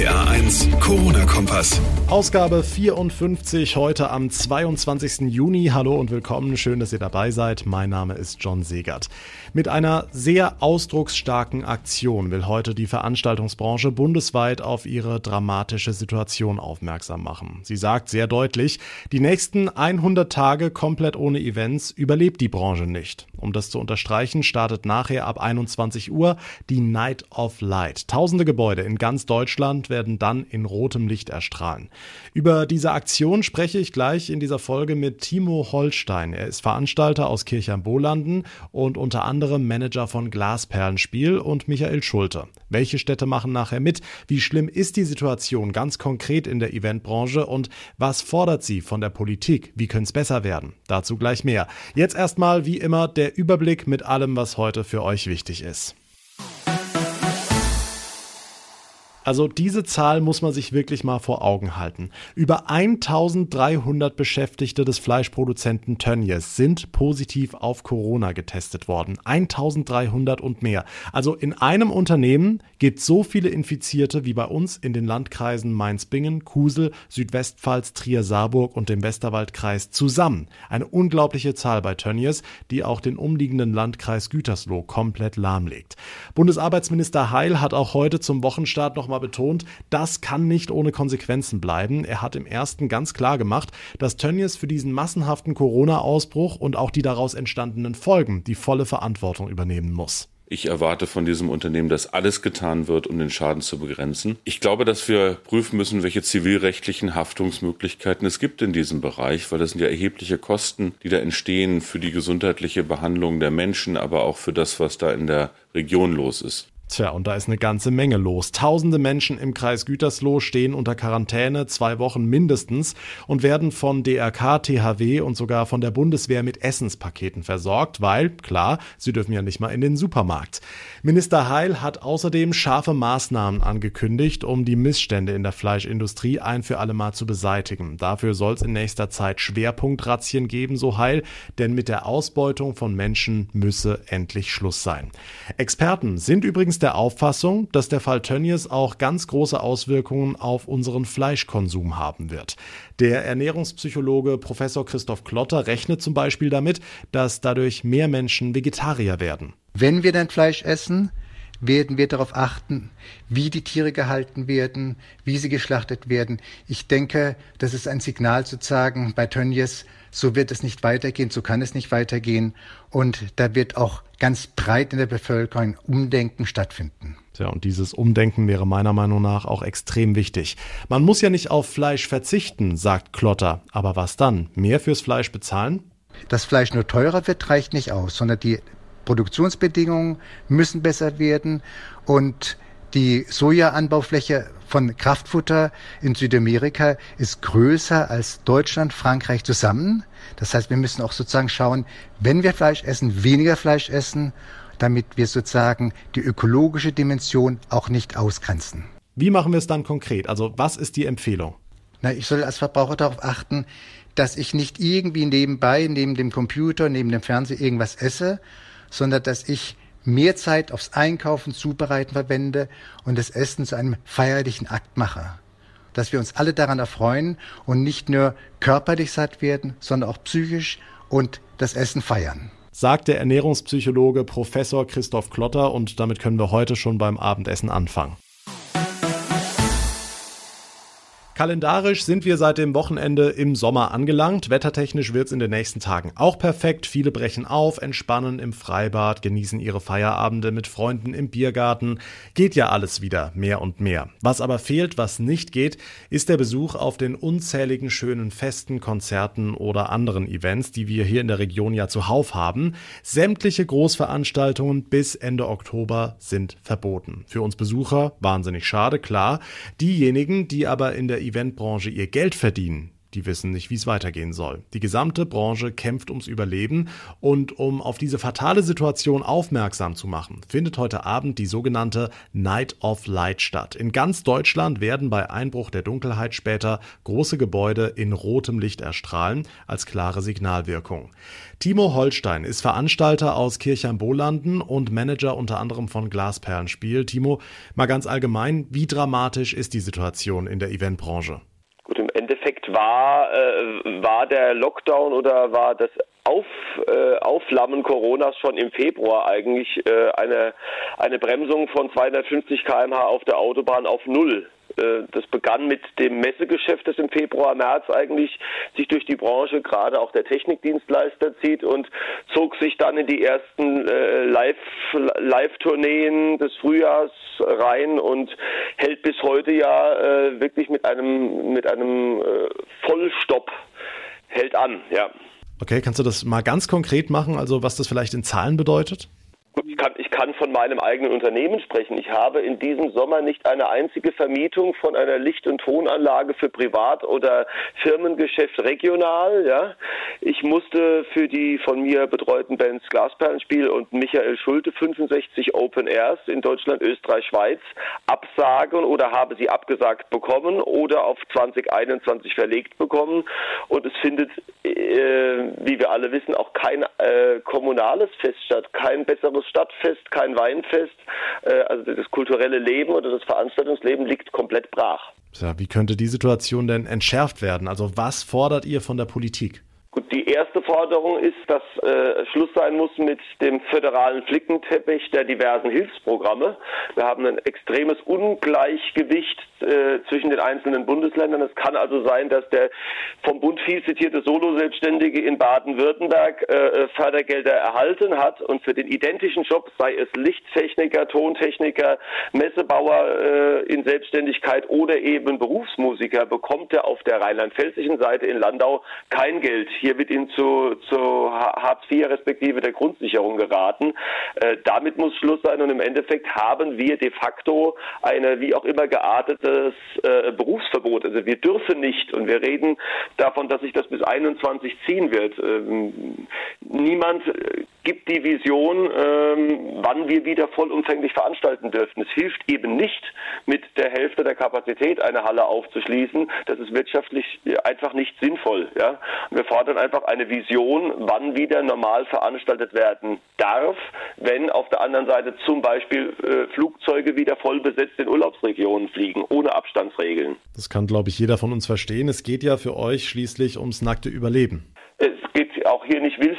RPA1 Corona-Kompass. Ausgabe 54 heute am 22. Juni. Hallo und willkommen. Schön, dass ihr dabei seid. Mein Name ist John Segert. Mit einer sehr ausdrucksstarken Aktion will heute die Veranstaltungsbranche bundesweit auf ihre dramatische Situation aufmerksam machen. Sie sagt sehr deutlich, die nächsten 100 Tage komplett ohne Events überlebt die Branche nicht. Um das zu unterstreichen, startet nachher ab 21 Uhr die Night of Light. Tausende Gebäude in ganz Deutschland werden dann in rotem Licht erstrahlen. Über diese Aktion spreche ich gleich in dieser Folge mit Timo Holstein. Er ist Veranstalter aus Kirchheim-Bolanden und unter anderem Manager von Glasperlenspiel und Michael Schulte. Welche Städte machen nachher mit? Wie schlimm ist die Situation ganz konkret in der Eventbranche und was fordert sie von der Politik? Wie könnte es besser werden? Dazu gleich mehr. Jetzt erstmal wie immer der Überblick mit allem, was heute für euch wichtig ist. Also diese Zahl muss man sich wirklich mal vor Augen halten. Über 1300 Beschäftigte des Fleischproduzenten Tönnies sind positiv auf Corona getestet worden. 1300 und mehr. Also in einem Unternehmen gibt so viele Infizierte wie bei uns in den Landkreisen Mainz-Bingen, Kusel, Südwestpfalz, Trier-Saarburg und dem Westerwaldkreis zusammen. Eine unglaubliche Zahl bei Tönnies, die auch den umliegenden Landkreis Gütersloh komplett lahmlegt. Bundesarbeitsminister Heil hat auch heute zum Wochenstart noch betont, das kann nicht ohne Konsequenzen bleiben. Er hat im ersten ganz klar gemacht, dass Tönnies für diesen massenhaften Corona-Ausbruch und auch die daraus entstandenen Folgen die volle Verantwortung übernehmen muss. Ich erwarte von diesem Unternehmen, dass alles getan wird, um den Schaden zu begrenzen. Ich glaube, dass wir prüfen müssen, welche zivilrechtlichen Haftungsmöglichkeiten es gibt in diesem Bereich, weil das sind ja erhebliche Kosten, die da entstehen für die gesundheitliche Behandlung der Menschen, aber auch für das, was da in der Region los ist. Tja, und da ist eine ganze Menge los. Tausende Menschen im Kreis Gütersloh stehen unter Quarantäne, zwei Wochen mindestens, und werden von DRK, THW und sogar von der Bundeswehr mit Essenspaketen versorgt, weil, klar, sie dürfen ja nicht mal in den Supermarkt. Minister Heil hat außerdem scharfe Maßnahmen angekündigt, um die Missstände in der Fleischindustrie ein für alle Mal zu beseitigen. Dafür soll es in nächster Zeit Schwerpunktrazzien geben, so Heil, denn mit der Ausbeutung von Menschen müsse endlich Schluss sein. Experten sind übrigens der Auffassung, dass der Fall Tönnies auch ganz große Auswirkungen auf unseren Fleischkonsum haben wird. Der Ernährungspsychologe Professor Christoph Klotter rechnet zum Beispiel damit, dass dadurch mehr Menschen Vegetarier werden. Wenn wir dann Fleisch essen, werden wir darauf achten, wie die Tiere gehalten werden, wie sie geschlachtet werden. Ich denke, das ist ein Signal zu sagen, bei Tönnies, so wird es nicht weitergehen, so kann es nicht weitergehen. Und da wird auch ganz breit in der Bevölkerung ein Umdenken stattfinden. Ja, und dieses Umdenken wäre meiner Meinung nach auch extrem wichtig. Man muss ja nicht auf Fleisch verzichten, sagt Klotter. Aber was dann? Mehr fürs Fleisch bezahlen? Dass Fleisch nur teurer wird, reicht nicht aus, sondern die Produktionsbedingungen müssen besser werden und die Sojaanbaufläche von Kraftfutter in Südamerika ist größer als Deutschland, Frankreich zusammen. Das heißt, wir müssen auch sozusagen schauen, wenn wir Fleisch essen, weniger Fleisch essen, damit wir sozusagen die ökologische Dimension auch nicht ausgrenzen. Wie machen wir es dann konkret? Also was ist die Empfehlung? Na, ich soll als Verbraucher darauf achten, dass ich nicht irgendwie nebenbei, neben dem Computer, neben dem Fernseher irgendwas esse, sondern dass ich mehr Zeit aufs Einkaufen, Zubereiten verwende und das Essen zu einem feierlichen Akt mache. Dass wir uns alle daran erfreuen und nicht nur körperlich satt werden, sondern auch psychisch und das Essen feiern. Sagt der Ernährungspsychologe Professor Christoph Klotter und damit können wir heute schon beim Abendessen anfangen. Kalendarisch sind wir seit dem Wochenende im Sommer angelangt. Wettertechnisch wird es in den nächsten Tagen auch perfekt. Viele brechen auf, entspannen im Freibad, genießen ihre Feierabende mit Freunden im Biergarten. Geht ja alles wieder mehr und mehr. Was aber fehlt, was nicht geht, ist der Besuch auf den unzähligen schönen Festen, Konzerten oder anderen Events, die wir hier in der Region ja zuhauf haben. Sämtliche Großveranstaltungen bis Ende Oktober sind verboten. Für uns Besucher wahnsinnig schade, klar. Diejenigen, die aber in der Eventbranche ihr Geld verdienen, Die wissen nicht, wie es weitergehen soll. Die gesamte Branche kämpft ums Überleben und um auf diese fatale Situation aufmerksam zu machen, findet heute Abend die sogenannte Night of Light statt. In ganz Deutschland werden bei Einbruch der Dunkelheit später große Gebäude in rotem Licht erstrahlen als klare Signalwirkung. Timo Holstein ist Veranstalter aus Kirchheim-Bolanden und Manager unter anderem von Glasperlenspiel. Timo, mal ganz allgemein, wie dramatisch ist die Situation in der Eventbranche? Endeffekt war, äh, war der Lockdown oder war das auf, äh, Aufflammen Coronas schon im Februar eigentlich äh, eine, eine Bremsung von 250 kmh auf der Autobahn auf Null das begann mit dem Messegeschäft, das im Februar, März eigentlich sich durch die Branche, gerade auch der Technikdienstleister zieht und zog sich dann in die ersten äh, Live-Tourneen des Frühjahrs rein und hält bis heute ja äh, wirklich mit einem, mit einem äh, Vollstopp hält an, ja. Okay, kannst du das mal ganz konkret machen, also was das vielleicht in Zahlen bedeutet? Ich kann, ich kann von meinem eigenen Unternehmen sprechen. Ich habe in diesem Sommer nicht eine einzige Vermietung von einer Licht- und Tonanlage für Privat- oder Firmengeschäft regional. Ja. Ich musste für die von mir betreuten Bands Glasperlenspiel und Michael Schulte 65 Open Airs in Deutschland, Österreich, Schweiz absagen oder habe sie abgesagt bekommen oder auf 2021 verlegt bekommen. Und es findet, äh, wie wir alle wissen, auch kein äh, kommunales Fest statt, kein besseres Stadtfest, kein Weinfest. Äh, also das kulturelle Leben oder das Veranstaltungsleben liegt komplett brach. Wie könnte die Situation denn entschärft werden? Also was fordert ihr von der Politik? Die erste Forderung ist, dass äh, Schluss sein muss mit dem föderalen Flickenteppich der diversen Hilfsprogramme. Wir haben ein extremes Ungleichgewicht äh, zwischen den einzelnen Bundesländern. Es kann also sein, dass der vom Bund viel zitierte Solo-Selbstständige in Baden-Württemberg äh, Fördergelder erhalten hat und für den identischen Job, sei es Lichttechniker, Tontechniker, Messebauer äh, in Selbstständigkeit oder eben Berufsmusiker, bekommt er auf der rheinland-pfälzischen Seite in Landau kein Geld. Hier wird ihm zu, zu Hartz IV respektive der Grundsicherung geraten. Äh, damit muss Schluss sein und im Endeffekt haben wir de facto eine wie auch immer geartetes äh, Berufsverbot. Also wir dürfen nicht und wir reden davon, dass sich das bis 21 ziehen wird. Ähm, niemand äh, gibt die Vision, ähm, wann wir wieder vollumfänglich veranstalten dürfen. Es hilft eben nicht, mit der Hälfte der Kapazität eine Halle aufzuschließen. Das ist wirtschaftlich einfach nicht sinnvoll. Ja? Wir fordern einfach eine Vision, wann wieder normal veranstaltet werden darf, wenn auf der anderen Seite zum Beispiel äh, Flugzeuge wieder voll besetzt in Urlaubsregionen fliegen, ohne Abstandsregeln. Das kann, glaube ich, jeder von uns verstehen. Es geht ja für euch schließlich ums nackte Überleben auch hier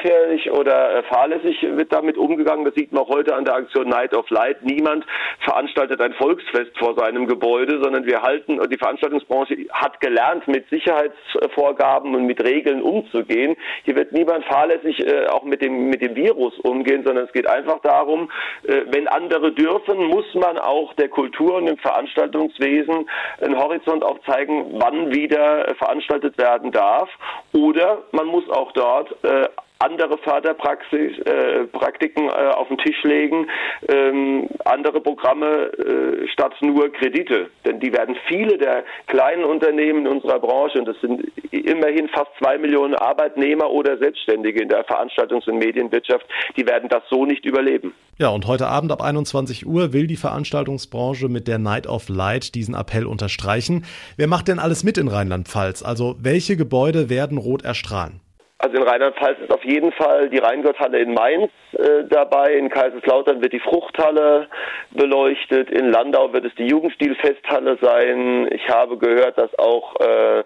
willfährig oder äh, fahrlässig wird damit umgegangen. Das sieht man heute an der Aktion Night of Light. Niemand veranstaltet ein Volksfest vor seinem Gebäude, sondern wir halten, die Veranstaltungsbranche hat gelernt, mit Sicherheitsvorgaben und mit Regeln umzugehen. Hier wird niemand fahrlässig äh, auch mit dem, mit dem Virus umgehen, sondern es geht einfach darum, äh, wenn andere dürfen, muss man auch der Kultur und dem Veranstaltungswesen einen Horizont aufzeigen, wann wieder veranstaltet werden darf. Oder man muss auch dort äh, andere Förderpraktiken äh, äh, auf den Tisch legen, ähm, andere Programme äh, statt nur Kredite. Denn die werden viele der kleinen Unternehmen in unserer Branche, und das sind immerhin fast zwei Millionen Arbeitnehmer oder Selbstständige in der Veranstaltungs- und Medienwirtschaft, die werden das so nicht überleben. Ja, und heute Abend ab 21 Uhr will die Veranstaltungsbranche mit der Night of Light diesen Appell unterstreichen. Wer macht denn alles mit in Rheinland-Pfalz? Also welche Gebäude werden rot erstrahlen? Also in Rheinland-Pfalz ist auf jeden Fall die Rheingotthalle in Mainz äh, dabei. In Kaiserslautern wird die Fruchthalle beleuchtet. In Landau wird es die Jugendstilfesthalle sein. Ich habe gehört, dass auch äh,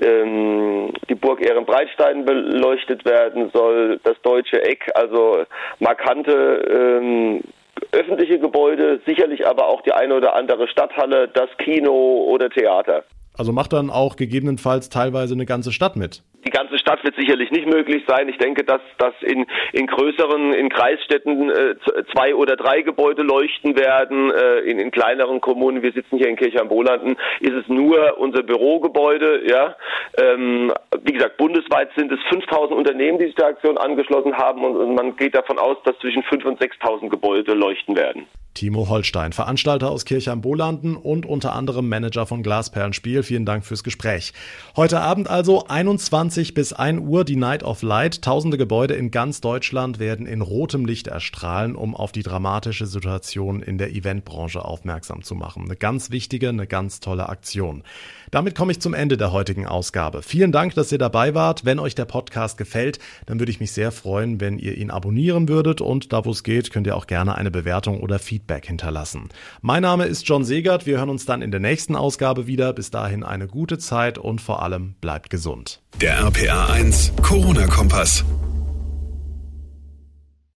ähm, die Burg Ehrenbreitstein beleuchtet werden soll. Das Deutsche Eck, also markante ähm, öffentliche Gebäude, sicherlich aber auch die eine oder andere Stadthalle, das Kino oder Theater. Also macht dann auch gegebenenfalls teilweise eine ganze Stadt mit. Die ganze Stadt wird sicherlich nicht möglich sein. Ich denke, dass, dass in, in größeren, in Kreisstädten äh, zwei oder drei Gebäude leuchten werden. Äh, in, in kleineren Kommunen, wir sitzen hier in Kirche am Bolanden, ist es nur unser Bürogebäude. Ja, ähm, Wie gesagt, bundesweit sind es 5000 Unternehmen, die sich der Aktion angeschlossen haben und, und man geht davon aus, dass zwischen 5.000 und 6.000 Gebäude leuchten werden. Timo Holstein, Veranstalter aus Kirche am Bolanden und unter anderem Manager von Glasperlenspiel. Vielen Dank fürs Gespräch. Heute Abend also 21 bis 1 Uhr die Night of Light. Tausende Gebäude in ganz Deutschland werden in rotem Licht erstrahlen, um auf die dramatische Situation in der Eventbranche aufmerksam zu machen. Eine ganz wichtige, eine ganz tolle Aktion. Damit komme ich zum Ende der heutigen Ausgabe. Vielen Dank, dass ihr dabei wart. Wenn euch der Podcast gefällt, dann würde ich mich sehr freuen, wenn ihr ihn abonnieren würdet und da wo es geht, könnt ihr auch gerne eine Bewertung oder Feedback hinterlassen. Mein Name ist John Segert. Wir hören uns dann in der nächsten Ausgabe wieder. Bis dahin eine gute Zeit und vor allem bleibt gesund. Der RPA 1 Corona-Kompass.